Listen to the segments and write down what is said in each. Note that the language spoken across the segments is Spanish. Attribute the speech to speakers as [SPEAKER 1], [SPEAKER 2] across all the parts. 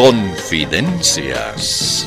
[SPEAKER 1] Confidencias.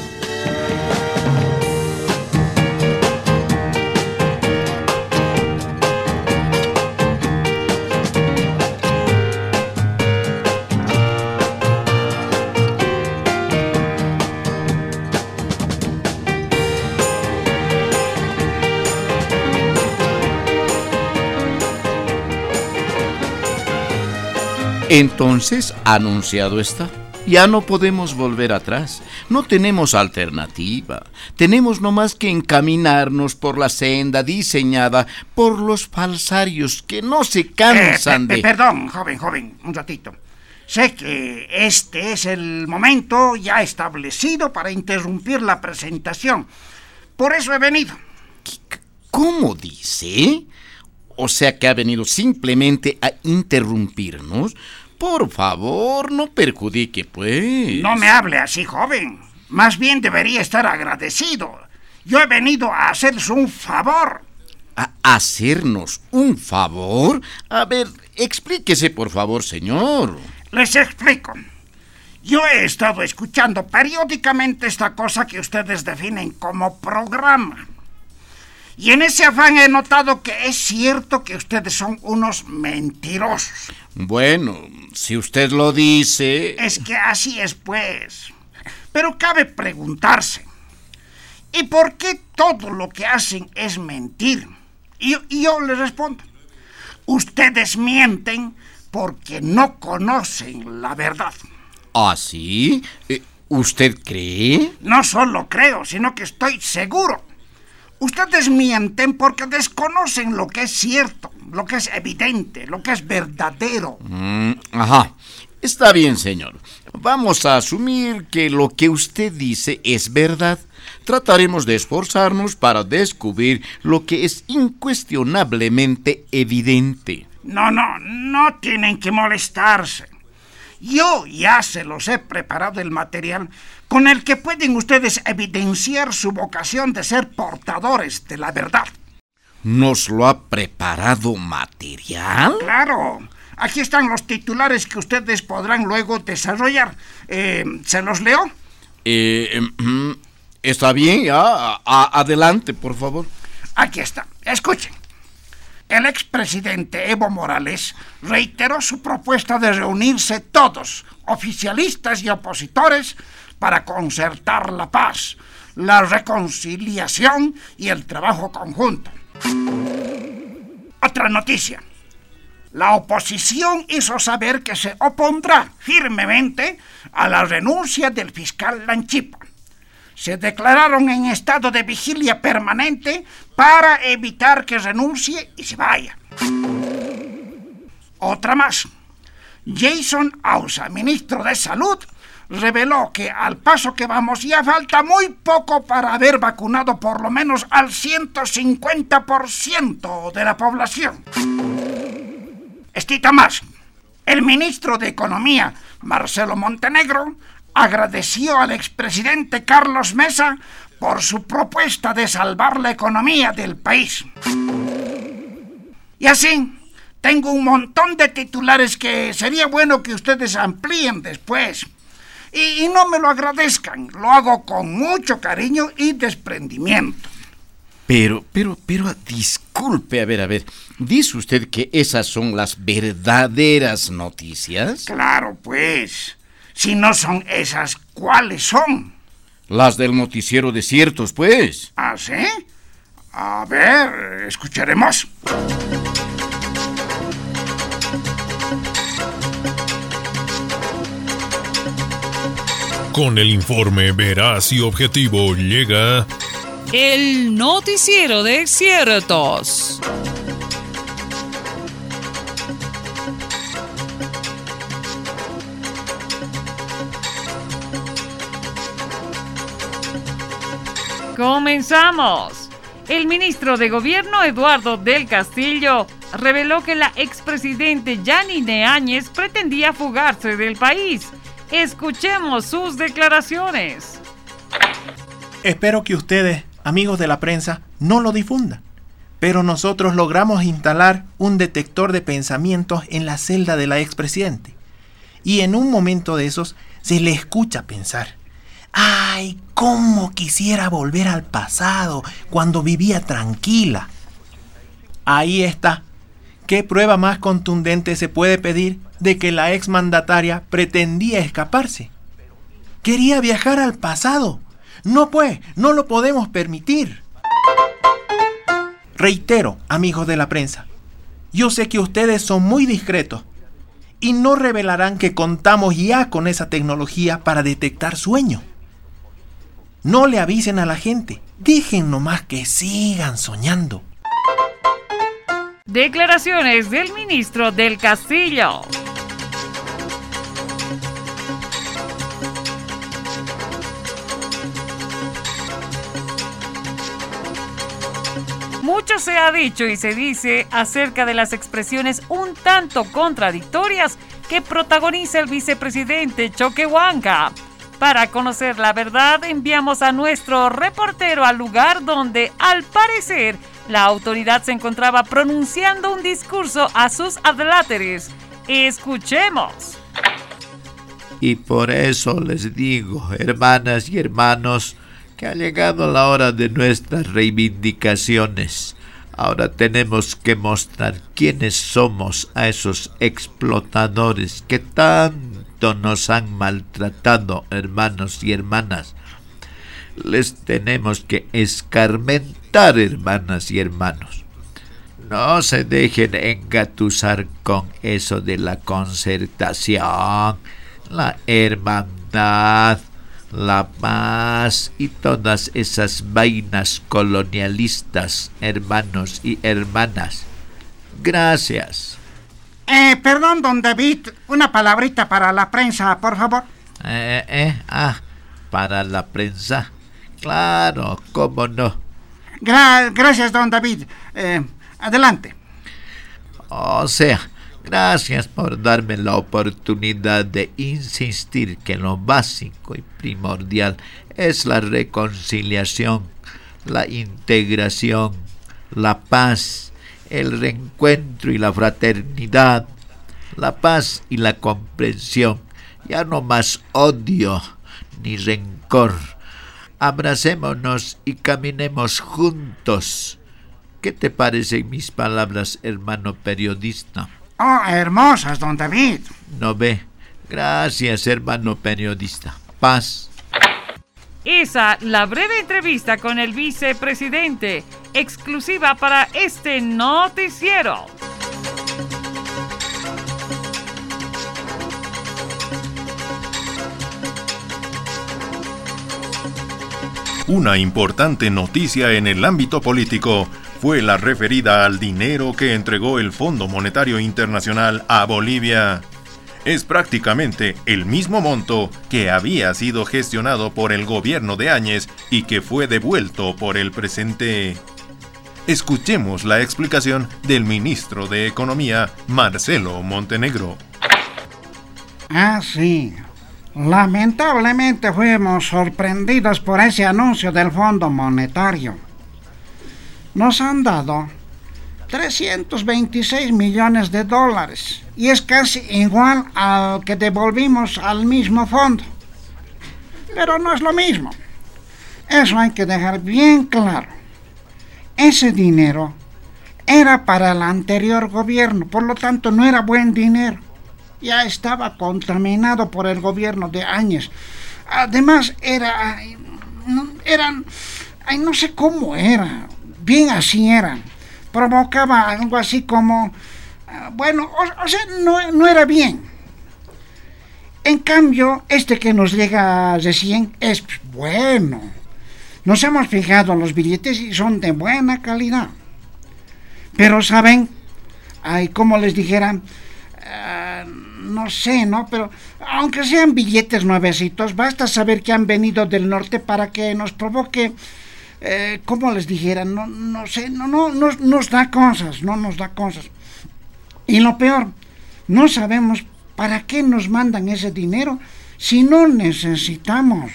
[SPEAKER 2] Entonces, anunciado está. Ya no podemos volver atrás. No tenemos alternativa. Tenemos nomás que encaminarnos por la senda diseñada por los falsarios que no se cansan
[SPEAKER 3] Eh,
[SPEAKER 2] de...
[SPEAKER 3] Perdón, joven, joven, un ratito. Sé que este es el momento ya establecido para interrumpir la presentación. Por eso he venido.
[SPEAKER 2] ¿Cómo dice? O sea que ha venido simplemente a interrumpirnos. Por favor, no perjudique, pues.
[SPEAKER 3] No me hable así, joven. Más bien debería estar agradecido. Yo he venido a hacerles un favor.
[SPEAKER 2] ¿A hacernos un favor? A ver, explíquese, por favor, señor.
[SPEAKER 3] Les explico. Yo he estado escuchando periódicamente esta cosa que ustedes definen como programa. Y en ese afán he notado que es cierto que ustedes son unos mentirosos.
[SPEAKER 2] Bueno, si usted lo dice...
[SPEAKER 3] Es que así es, pues. Pero cabe preguntarse, ¿y por qué todo lo que hacen es mentir? Y, y yo les respondo, ustedes mienten porque no conocen la verdad.
[SPEAKER 2] ¿Ah, sí? Eh, ¿Usted cree?
[SPEAKER 3] No solo creo, sino que estoy seguro. Ustedes mienten porque desconocen lo que es cierto, lo que es evidente, lo que es verdadero.
[SPEAKER 2] Mm, ajá. Está bien, señor. Vamos a asumir que lo que usted dice es verdad. Trataremos de esforzarnos para descubrir lo que es incuestionablemente evidente.
[SPEAKER 3] No, no, no tienen que molestarse. Yo ya se los he preparado el material con el que pueden ustedes evidenciar su vocación de ser portadores de la verdad.
[SPEAKER 2] ¿Nos lo ha preparado material?
[SPEAKER 3] Claro, aquí están los titulares que ustedes podrán luego desarrollar. Eh, ¿Se los leo?
[SPEAKER 2] Eh, em, está bien, ya. Adelante, por favor.
[SPEAKER 3] Aquí está. Escuchen. El expresidente Evo Morales reiteró su propuesta de reunirse todos, oficialistas y opositores, para concertar la paz, la reconciliación y el trabajo conjunto. Otra noticia. La oposición hizo saber que se opondrá firmemente a la renuncia del fiscal Lanchipa se declararon en estado de vigilia permanente para evitar que renuncie y se vaya. Otra más. Jason Ausa, ministro de Salud, reveló que al paso que vamos ya falta muy poco para haber vacunado por lo menos al 150% de la población. Estita más. El ministro de Economía, Marcelo Montenegro, agradeció al expresidente Carlos Mesa por su propuesta de salvar la economía del país. Y así, tengo un montón de titulares que sería bueno que ustedes amplíen después. Y, y no me lo agradezcan, lo hago con mucho cariño y desprendimiento.
[SPEAKER 2] Pero, pero, pero, disculpe, a ver, a ver. ¿Dice usted que esas son las verdaderas noticias?
[SPEAKER 3] Claro, pues. Si no son esas, ¿cuáles son?
[SPEAKER 2] Las del noticiero de ciertos, pues.
[SPEAKER 3] ¿Ah, sí? A ver, escucharemos.
[SPEAKER 4] Con el informe veraz y objetivo llega
[SPEAKER 5] El noticiero de ciertos. Comenzamos. El ministro de Gobierno Eduardo del Castillo reveló que la expresidente Yanine Áñez pretendía fugarse del país. Escuchemos sus declaraciones.
[SPEAKER 6] Espero que ustedes, amigos de la prensa, no lo difundan. Pero nosotros logramos instalar un detector de pensamientos en la celda de la expresidente. Y en un momento de esos se le escucha pensar. Ay, cómo quisiera volver al pasado cuando vivía tranquila. Ahí está. ¿Qué prueba más contundente se puede pedir de que la exmandataria pretendía escaparse? Quería viajar al pasado. No pues, no lo podemos permitir. Reitero, amigos de la prensa, yo sé que ustedes son muy discretos y no revelarán que contamos ya con esa tecnología para detectar sueños. No le avisen a la gente, dejen nomás que sigan soñando.
[SPEAKER 5] Declaraciones del ministro del Castillo. Mucho se ha dicho y se dice acerca de las expresiones un tanto contradictorias que protagoniza el vicepresidente Choquehuanca. Para conocer la verdad, enviamos a nuestro reportero al lugar donde, al parecer, la autoridad se encontraba pronunciando un discurso a sus adláteres. Escuchemos.
[SPEAKER 1] Y por eso les digo, hermanas y hermanos, ha llegado la hora de nuestras reivindicaciones. Ahora tenemos que mostrar quiénes somos a esos explotadores que nos han maltratado, hermanos y hermanas. Les tenemos que escarmentar, hermanas y hermanos. No se dejen engatusar con eso de la concertación, la hermandad, la paz y todas esas vainas colonialistas, hermanos y hermanas. Gracias.
[SPEAKER 3] Eh, perdón, don David, una palabrita para la prensa, por favor.
[SPEAKER 1] Eh, eh, ah, para la prensa. Claro, cómo no.
[SPEAKER 3] gracias, don David. Eh, adelante.
[SPEAKER 1] O sea, Gracias por darme la oportunidad de insistir que lo básico y primordial es la reconciliación, la integración, la paz, el reencuentro y la fraternidad, la paz y la comprensión, ya no más odio ni rencor. Abracémonos y caminemos juntos. ¿Qué te parecen mis palabras, hermano periodista?
[SPEAKER 3] Oh, hermosas, don David.
[SPEAKER 1] No ve. Gracias, hermano periodista. Paz.
[SPEAKER 5] Esa, la breve entrevista con el vicepresidente, exclusiva para este noticiero.
[SPEAKER 4] Una importante noticia en el ámbito político fue la referida al dinero que entregó el Fondo Monetario Internacional a Bolivia. Es prácticamente el mismo monto que había sido gestionado por el gobierno de Áñez y que fue devuelto por el presente. Escuchemos la explicación del ministro de Economía, Marcelo Montenegro.
[SPEAKER 3] Ah, sí. Lamentablemente fuimos sorprendidos por ese anuncio del Fondo Monetario nos han dado 326 millones de dólares y es casi igual al que devolvimos al mismo fondo. Pero no es lo mismo. Eso hay que dejar bien claro. Ese dinero era para el anterior gobierno, por lo tanto no era buen dinero. Ya estaba contaminado por el gobierno de Áñez. Además era... eran... Ay, no sé cómo era bien así eran. Provocaba algo así como, ah, bueno, o, sea, no, era bien. En cambio, este que nos llega recién es bueno. Nos hemos fijado en los billetes y son de buena calidad. Pero, ¿saben? Ay, como les dijeran, ah, no sé, ¿no? Pero aunque sean billetes nuevecitos, basta saber que han venido del norte para que nos provoque eh, como les dijera, no, no sé, no, no, nos da cosas, no nos da cosas. Y lo peor, no sabemos para qué nos mandan ese dinero si no necesitamos.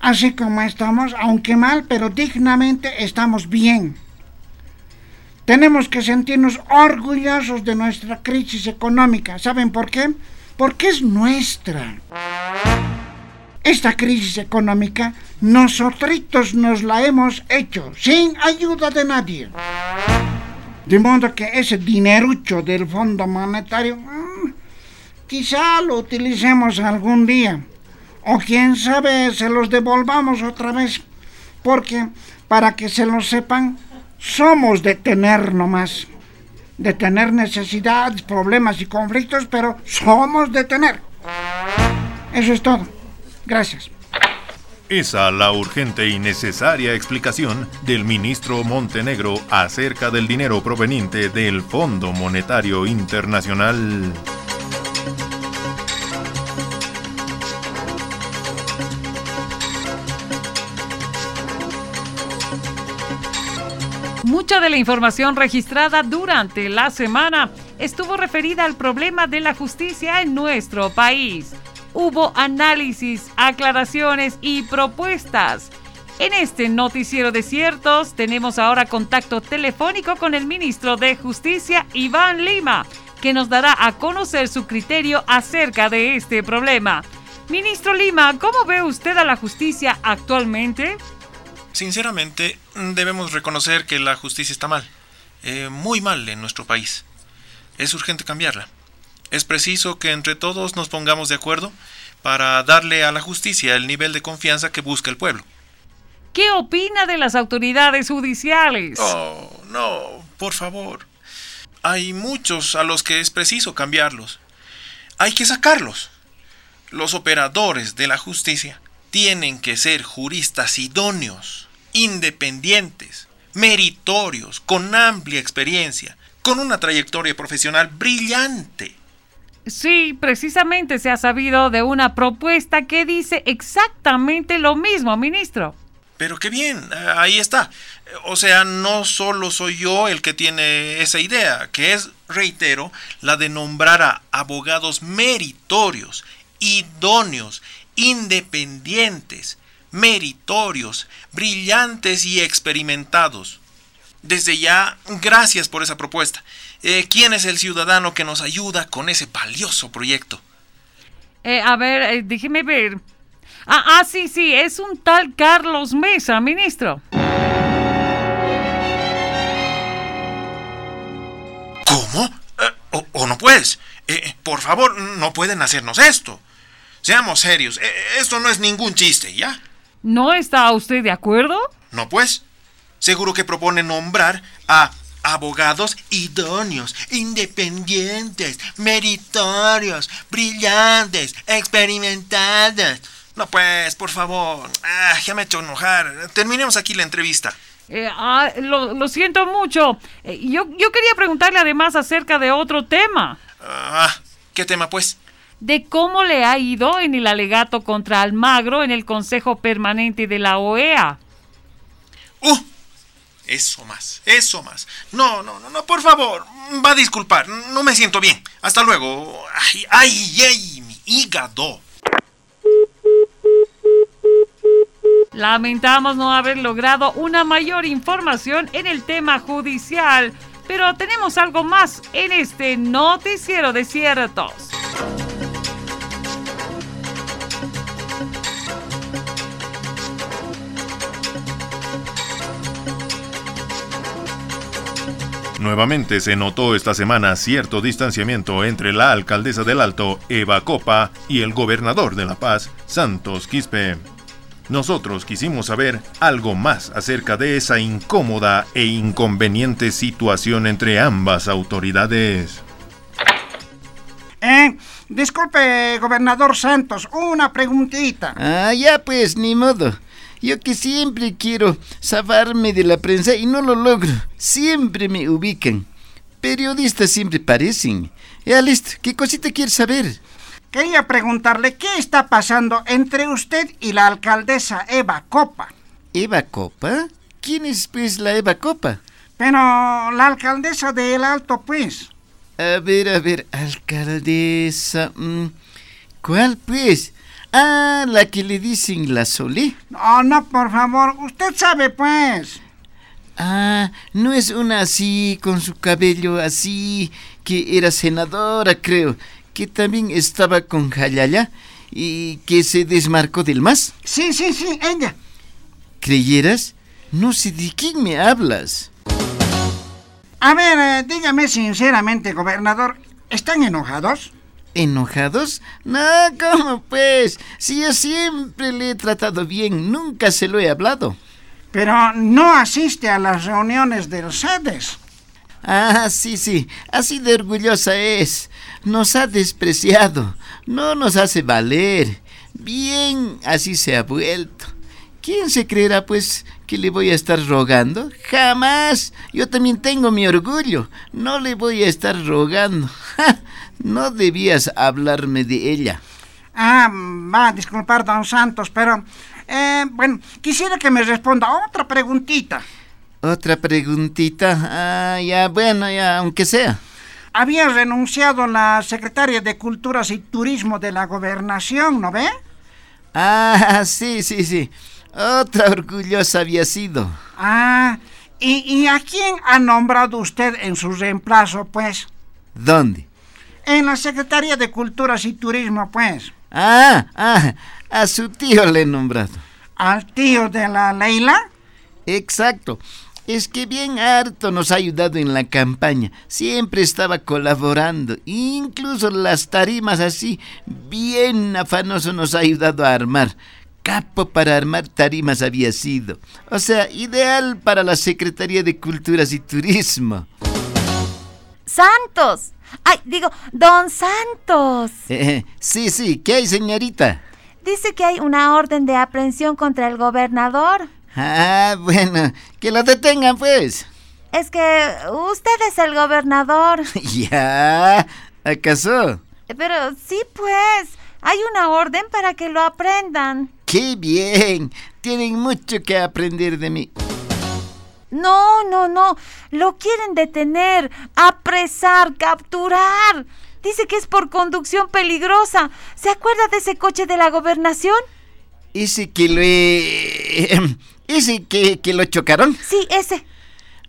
[SPEAKER 3] Así como estamos, aunque mal, pero dignamente estamos bien. Tenemos que sentirnos orgullosos de nuestra crisis económica. ¿Saben por qué? Porque es nuestra. Esta crisis económica nosotros nos la hemos hecho sin ayuda de nadie. De modo que ese dinerucho del Fondo Monetario mm, quizá lo utilicemos algún día. O quién sabe, se los devolvamos otra vez. Porque, para que se lo sepan, somos de tener nomás. De tener necesidades, problemas y conflictos, pero somos de tener. Eso es todo. Gracias.
[SPEAKER 4] Esa la urgente y necesaria explicación del ministro Montenegro acerca del dinero proveniente del Fondo Monetario Internacional.
[SPEAKER 5] Mucha de la información registrada durante la semana estuvo referida al problema de la justicia en nuestro país hubo análisis, aclaraciones y propuestas. En este noticiero de ciertos tenemos ahora contacto telefónico con el ministro de Justicia, Iván Lima, que nos dará a conocer su criterio acerca de este problema. Ministro Lima, ¿cómo ve usted a la justicia actualmente?
[SPEAKER 7] Sinceramente, debemos reconocer que la justicia está mal, eh, muy mal en nuestro país. Es urgente cambiarla. Es preciso que entre todos nos pongamos de acuerdo para darle a la justicia el nivel de confianza que busca el pueblo.
[SPEAKER 5] ¿Qué opina de las autoridades judiciales?
[SPEAKER 7] Oh, no, por favor. Hay muchos a los que es preciso cambiarlos. Hay que sacarlos. Los operadores de la justicia tienen que ser juristas idóneos, independientes, meritorios, con amplia experiencia, con una trayectoria profesional brillante.
[SPEAKER 5] Sí, precisamente se ha sabido de una propuesta que dice exactamente lo mismo, ministro.
[SPEAKER 7] Pero qué bien, ahí está. O sea, no solo soy yo el que tiene esa idea, que es, reitero, la de nombrar a abogados meritorios, idóneos, independientes, meritorios, brillantes y experimentados. Desde ya, gracias por esa propuesta. Eh, ¿Quién es el ciudadano que nos ayuda con ese valioso proyecto?
[SPEAKER 5] Eh, a ver, eh, déjeme ver. Ah, ah, sí, sí, es un tal Carlos Mesa, ministro.
[SPEAKER 7] ¿Cómo? o, no puedes. por favor, no pueden hacernos esto. Seamos serios, esto no es ningún chiste, ¿ya?
[SPEAKER 5] ¿No está usted de acuerdo?
[SPEAKER 7] No, pues. Seguro que propone nombrar a abogados idóneos, independientes, meritorios, brillantes, experimentados. No, pues, por favor. Ah, ya me he hecho enojar. Terminemos aquí la entrevista.
[SPEAKER 5] Eh, ah, lo, siento mucho. Eh, yo, yo quería preguntarle además acerca de otro tema.
[SPEAKER 7] Ah, ¿qué tema, pues?
[SPEAKER 5] De cómo le ha ido en el alegato contra Almagro en el Consejo Permanente de la OEA.
[SPEAKER 7] ¡Uh! Eso más, eso más. No, no, no, no, por favor, va a disculpar, no me siento bien. Hasta luego. Ay, ay, ay, mi hígado.
[SPEAKER 5] Lamentamos no haber logrado una mayor información en el tema judicial, pero tenemos algo más en este noticiero de ciertos.
[SPEAKER 4] Nuevamente se notó esta semana cierto distanciamiento entre la alcaldesa del Alto, Eva Copa, y el gobernador de La Paz, Santos Quispe. Nosotros quisimos saber algo más acerca de esa incómoda e inconveniente situación entre ambas autoridades.
[SPEAKER 3] Eh, disculpe, gobernador Santos, una preguntita.
[SPEAKER 2] Ah, ya pues, ni modo. Yo que siempre quiero zafarme de la prensa y no lo logro. Siempre me ubican. Periodistas siempre parecen. Ya listo, ¿qué cosita quieres saber?
[SPEAKER 3] Quería preguntarle qué está pasando entre usted y la alcaldesa Eva Copa.
[SPEAKER 2] ¿Eva Copa? ¿Quién es pues la Eva Copa?
[SPEAKER 3] Pero la alcaldesa de El Alto, pues.
[SPEAKER 2] A ver, a ver, alcaldesa. Mm, ¿Cuál pues? Ah, la que le dicen la Solé.
[SPEAKER 3] No, no, por favor. Usted sabe, pues.
[SPEAKER 2] Ah, no es una así, con su cabello así, que era senadora, creo, que también estaba con Jayaya y que se desmarcó del MAS.
[SPEAKER 3] Sí, sí, sí, ella.
[SPEAKER 2] ¿Creyeras? No sé de quién me hablas.
[SPEAKER 3] A ver, eh, dígame sinceramente, gobernador, ¿están enojados?
[SPEAKER 2] ¿Enojados? No, ¿cómo pues? Si yo siempre le he tratado bien, nunca se lo he hablado.
[SPEAKER 3] Pero no asiste a las reuniones del SEDES.
[SPEAKER 2] Ah, sí, sí, así de orgullosa es. Nos ha despreciado, no nos hace valer. Bien, así se ha vuelto. ¿Quién se creerá, pues, que le voy a estar rogando? Jamás. Yo también tengo mi orgullo. No le voy a estar rogando. No debías hablarme de ella.
[SPEAKER 3] Ah, va a disculpar, don Santos, pero... Eh, bueno, quisiera que me responda otra preguntita.
[SPEAKER 2] Otra preguntita. Ah, ya, bueno, ya, aunque sea.
[SPEAKER 3] Había renunciado la secretaria de Culturas y Turismo de la Gobernación, ¿no ve?
[SPEAKER 2] Ah, sí, sí, sí. Otra orgullosa había sido.
[SPEAKER 3] Ah, ¿y, y a quién ha nombrado usted en su reemplazo, pues?
[SPEAKER 2] ¿Dónde?
[SPEAKER 3] En la Secretaría de Culturas y Turismo, pues.
[SPEAKER 2] Ah, ah, a su tío le he nombrado.
[SPEAKER 3] ¿Al tío de la Leila?
[SPEAKER 2] Exacto. Es que bien harto nos ha ayudado en la campaña. Siempre estaba colaborando. Incluso las tarimas así, bien afanoso nos ha ayudado a armar. Capo para armar tarimas había sido. O sea, ideal para la Secretaría de Culturas y Turismo.
[SPEAKER 5] Santos. Ay, digo, don Santos.
[SPEAKER 2] Eh, sí, sí, ¿qué hay, señorita?
[SPEAKER 5] Dice que hay una orden de aprehensión contra el gobernador.
[SPEAKER 2] Ah, bueno, que lo detengan, pues.
[SPEAKER 5] Es que usted es el gobernador.
[SPEAKER 2] ya, ¿acaso?
[SPEAKER 5] Pero sí, pues, hay una orden para que lo aprendan.
[SPEAKER 2] ¡Qué bien! Tienen mucho que aprender de mí.
[SPEAKER 5] No, no, no. Lo quieren detener, apresar, capturar. Dice que es por conducción peligrosa. ¿Se acuerda de ese coche de la gobernación?
[SPEAKER 2] Ese que lo... he- Ese que, que lo chocaron.
[SPEAKER 5] Sí, ese.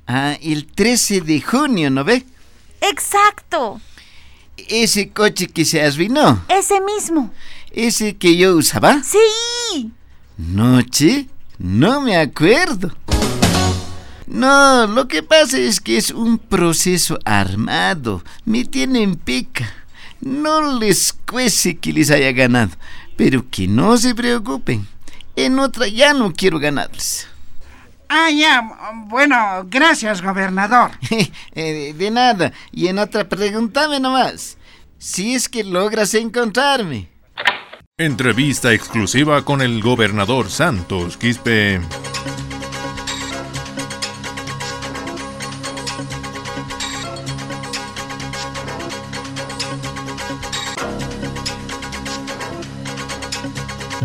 [SPEAKER 2] Ah, el 13 de junio, ¿no ve?
[SPEAKER 5] Exacto.
[SPEAKER 2] Ese coche que se arruinó.
[SPEAKER 5] Ese mismo.
[SPEAKER 2] Ese que yo usaba.
[SPEAKER 5] Sí.
[SPEAKER 2] Noche, no me acuerdo. No, lo que pasa es que es un proceso armado. Me tienen pica. No les cuece que les haya ganado. Pero que no se preocupen. En otra ya no quiero ganarles.
[SPEAKER 3] Ah, ya. Bueno, gracias, gobernador.
[SPEAKER 2] Eh, de nada. Y en otra pregúntame nomás. Si es que logras encontrarme.
[SPEAKER 4] Entrevista exclusiva con el gobernador Santos Quispe.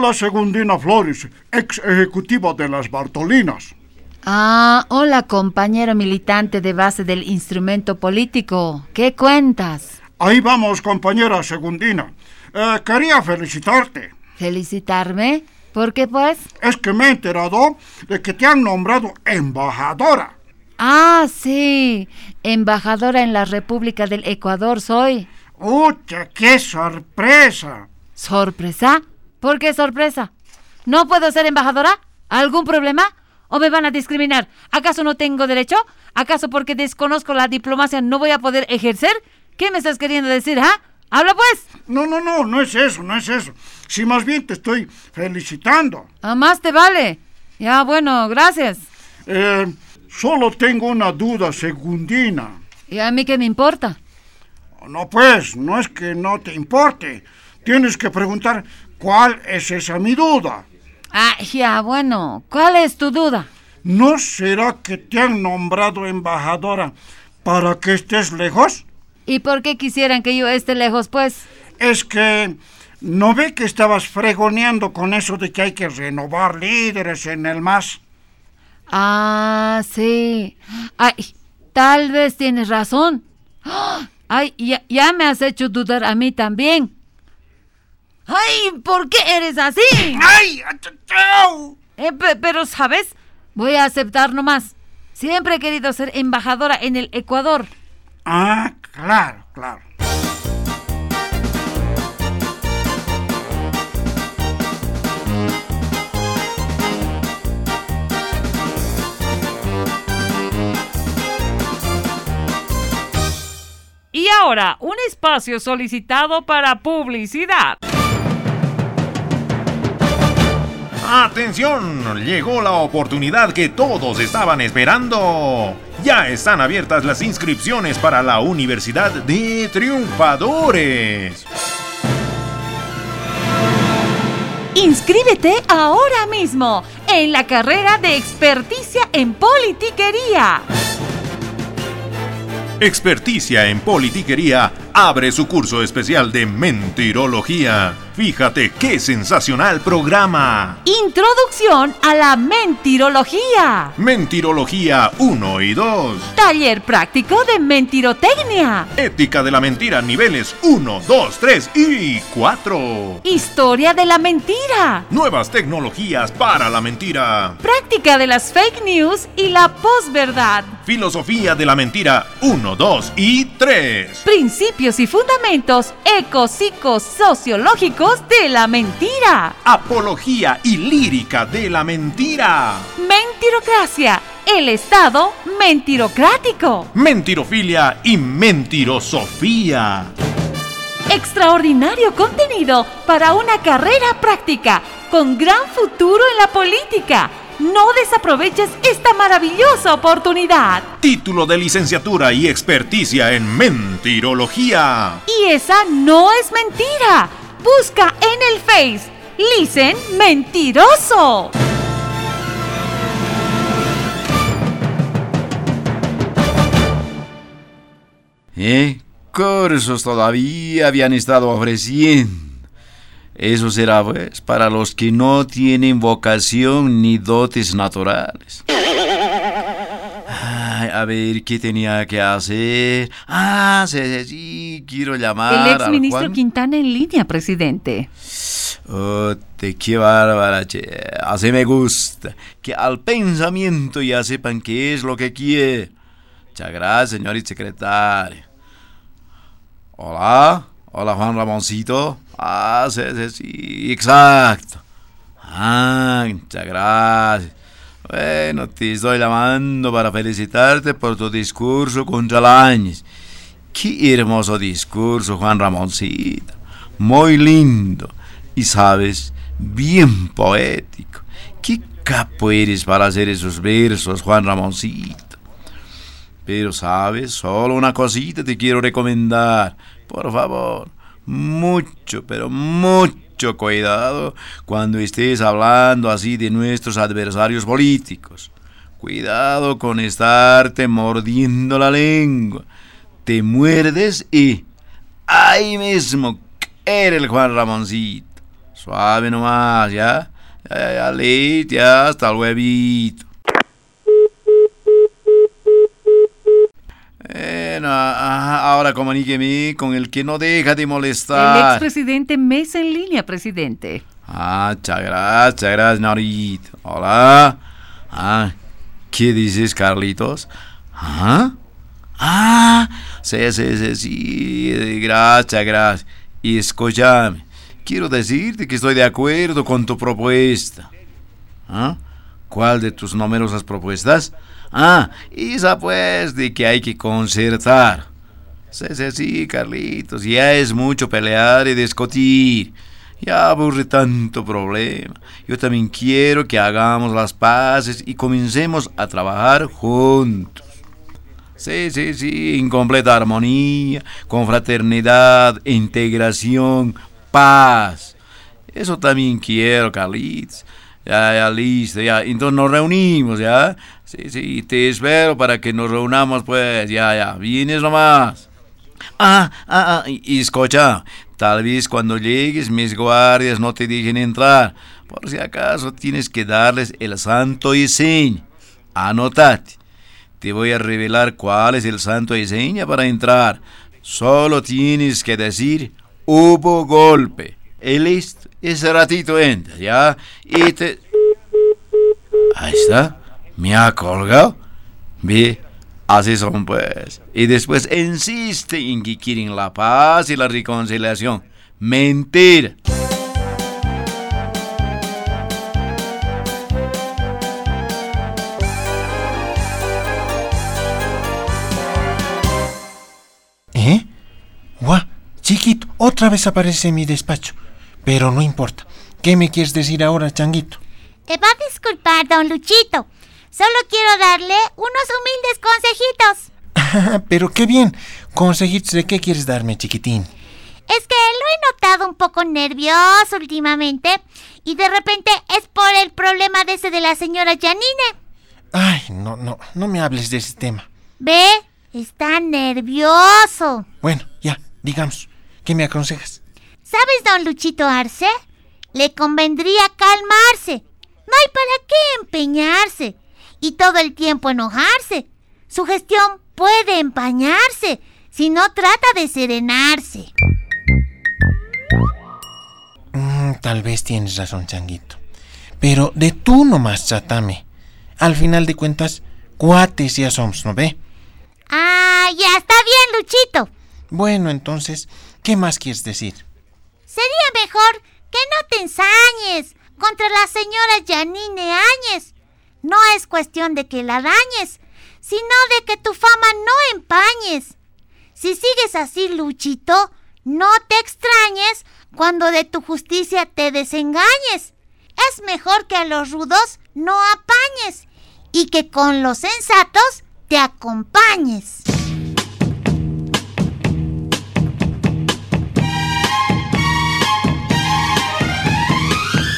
[SPEAKER 8] Hola, Segundina Flores, ex ejecutiva de las Bartolinas.
[SPEAKER 5] Ah, hola compañero militante de base del instrumento político. ¿Qué cuentas?
[SPEAKER 8] Ahí vamos, compañera Segundina. Eh, quería felicitarte.
[SPEAKER 5] ¿Felicitarme? ¿Por qué pues?
[SPEAKER 8] Es que me he enterado de que te han nombrado embajadora.
[SPEAKER 5] Ah, sí. Embajadora en la República del Ecuador soy.
[SPEAKER 3] ¡Ucha, qué sorpresa!
[SPEAKER 5] ¿Sorpresa? ¿Por qué sorpresa? ¿No puedo ser embajadora? ¿Algún problema? ¿O me van a discriminar? ¿Acaso no tengo derecho? ¿Acaso porque desconozco la diplomacia no voy a poder ejercer? ¿Qué me estás queriendo decir, ah? ¡Habla pues!
[SPEAKER 3] No, no, no, no es eso, no es eso. Si más bien te estoy felicitando.
[SPEAKER 5] A más te vale. Ya, bueno, gracias.
[SPEAKER 3] Eh, solo tengo una duda, segundina.
[SPEAKER 5] ¿Y a mí qué me importa?
[SPEAKER 3] No, pues, no es que no te importe. Tienes que preguntar cuál es esa mi duda.
[SPEAKER 5] Ah, ya, bueno. ¿Cuál es tu duda?
[SPEAKER 3] ¿No será que te han nombrado embajadora para que estés lejos?
[SPEAKER 5] ¿Y por qué quisieran que yo esté lejos, pues?
[SPEAKER 3] Es que ¿no ve que estabas fregoneando con eso de que hay que renovar líderes en el MAS?
[SPEAKER 5] Ah, sí. Ay, tal vez tienes razón. Ay, ya, ya me has hecho dudar a mí también. Ay, ¿por qué eres así?
[SPEAKER 3] ¡Ay! ¡Chao!
[SPEAKER 5] Eh, pe- pero, ¿sabes? Voy a aceptar nomás. Siempre he querido ser embajadora en el Ecuador.
[SPEAKER 3] Ah, claro, claro.
[SPEAKER 9] Y ahora, un espacio solicitado para publicidad.
[SPEAKER 4] ¡Atención! Llegó la oportunidad que todos estaban esperando. Ya están abiertas las inscripciones para la Universidad de Triunfadores.
[SPEAKER 5] Inscríbete ahora mismo en la carrera de experticia en politiquería.
[SPEAKER 4] Experticia en politiquería abre su curso especial de mentirología. Fíjate qué sensacional programa.
[SPEAKER 5] Introducción a la mentirología.
[SPEAKER 4] Mentirología 1 y 2.
[SPEAKER 5] Taller práctico de mentirotecnia.
[SPEAKER 4] Ética de la mentira niveles 1, 2, 3 y 4.
[SPEAKER 5] Historia de la mentira.
[SPEAKER 4] Nuevas tecnologías para la mentira.
[SPEAKER 5] Práctica de las fake news y la posverdad.
[SPEAKER 4] Filosofía de la mentira 1, 2 y 3.
[SPEAKER 5] Principios y fundamentos de la mentira.
[SPEAKER 4] Apología y lírica de la mentira.
[SPEAKER 5] Mentirocracia. El Estado mentirocrático.
[SPEAKER 4] Mentirofilia y mentirosofía.
[SPEAKER 5] Extraordinario contenido para una carrera práctica con gran futuro en la política. No desaproveches esta maravillosa oportunidad.
[SPEAKER 4] Título de licenciatura y experticia en mentirología.
[SPEAKER 5] Y esa no es mentira. Busca en el Face. Licen Mentiroso.
[SPEAKER 2] ¿Eh? Cursos todavía habían estado ofreciendo. Eso será, pues, para los que no tienen vocación ni dotes naturales. A ver, ¿qué tenía que hacer? Ah, sí, sí, quiero llamar
[SPEAKER 5] El ex
[SPEAKER 2] al
[SPEAKER 5] ministro
[SPEAKER 2] Juan.
[SPEAKER 5] Quintana en línea, presidente.
[SPEAKER 2] Oh, te qué bárbara, che. Así me gusta. Que al pensamiento ya sepan qué es lo que quiere. Muchas gracias, señorita secretaria. Hola, hola Juan Ramoncito. Ah, sí, sí, sí, exacto. Ah, muchas gracias. Bueno, te estoy llamando para felicitarte por tu discurso contra Lañez. Qué hermoso discurso, Juan Ramoncito. Muy lindo. Y sabes, bien poético. Qué capo eres para hacer esos versos, Juan Ramoncito. Pero sabes, solo una cosita te quiero recomendar. Por favor, mucho, pero mucho cuidado cuando estés hablando así de nuestros adversarios políticos. Cuidado con estarte mordiendo la lengua. Te muerdes y ahí mismo eres el Juan Ramoncito. Suave nomás, ¿ya? Ya, ya, ya, ya, hasta el huevito. Bueno, ahora comuníqueme con el que no deja de
[SPEAKER 9] El
[SPEAKER 2] molestar.
[SPEAKER 9] expresidente Mesa en línea, presidente.
[SPEAKER 2] Ah, muchas gracias, gracias, Norito. Hola. Ah, ¿qué dices, Carlitos? ¿Ah? Ah, sí, sí, sí, sí, gracias, gracias. Y escúchame, quiero decirte que estoy de acuerdo con tu propuesta. ¿Ah? ¿Cuál de tus numerosas propuestas? Ah, esa pues de que hay que concertar. Sí, sí, sí, Carlitos, ya es mucho pelear y discutir. Ya aburre tanto problema. Yo también quiero que hagamos las paces y comencemos a trabajar juntos. Sí, sí, sí, en completa armonía, con fraternidad, integración, paz. Eso también quiero, Carlitos. Ya, ya, listo, ya. Entonces nos reunimos, ¿ya? Sí, sí, te espero para que nos reunamos, pues, ya, ya. Vienes nomás. Ah, ah, ah, y, escucha, tal vez cuando llegues mis guardias no te dejen entrar. Por si acaso tienes que darles el santo y seña. Anotate. Te voy a revelar cuál es el santo y para entrar. Solo tienes que decir, hubo golpe. Y listo, ese ratito entra, ¿ya? Y te... Ahí está, me ha colgado. Ve, así son pues. Y después insiste en que quieren la paz y la reconciliación. Mentira.
[SPEAKER 6] ¿Eh? ¡Guau! Chiquito, otra vez aparece en mi despacho. Pero no importa. ¿Qué me quieres decir ahora, changuito?
[SPEAKER 10] Te va a disculpar, don Luchito. Solo quiero darle unos humildes consejitos.
[SPEAKER 6] Pero qué bien. ¿Consejitos de qué quieres darme, chiquitín?
[SPEAKER 10] Es que lo he notado un poco nervioso últimamente y de repente es por el problema de ese de la señora Janine.
[SPEAKER 6] Ay, no, no, no me hables de ese tema.
[SPEAKER 10] Ve, está nervioso.
[SPEAKER 6] Bueno, ya, digamos, ¿qué me aconsejas?
[SPEAKER 10] ¿Sabes, don Luchito Arce? Le convendría calmarse. No hay para qué empeñarse y todo el tiempo enojarse. Su gestión puede empañarse si no trata de serenarse.
[SPEAKER 6] Mm, tal vez tienes razón, Changuito. Pero de tú nomás trátame. Al final de cuentas, cuates ya somos, ¿no ve?
[SPEAKER 10] Ah, ya está bien, Luchito.
[SPEAKER 6] Bueno, entonces, ¿qué más quieres decir?
[SPEAKER 10] Sería mejor que no te ensañes contra la señora Janine Áñez. No es cuestión de que la dañes, sino de que tu fama no empañes. Si sigues así, Luchito, no te extrañes cuando de tu justicia te desengañes. Es mejor que a los rudos no apañes y que con los sensatos te acompañes.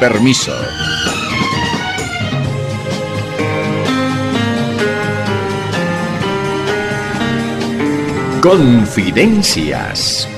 [SPEAKER 11] Permiso. Confidencias.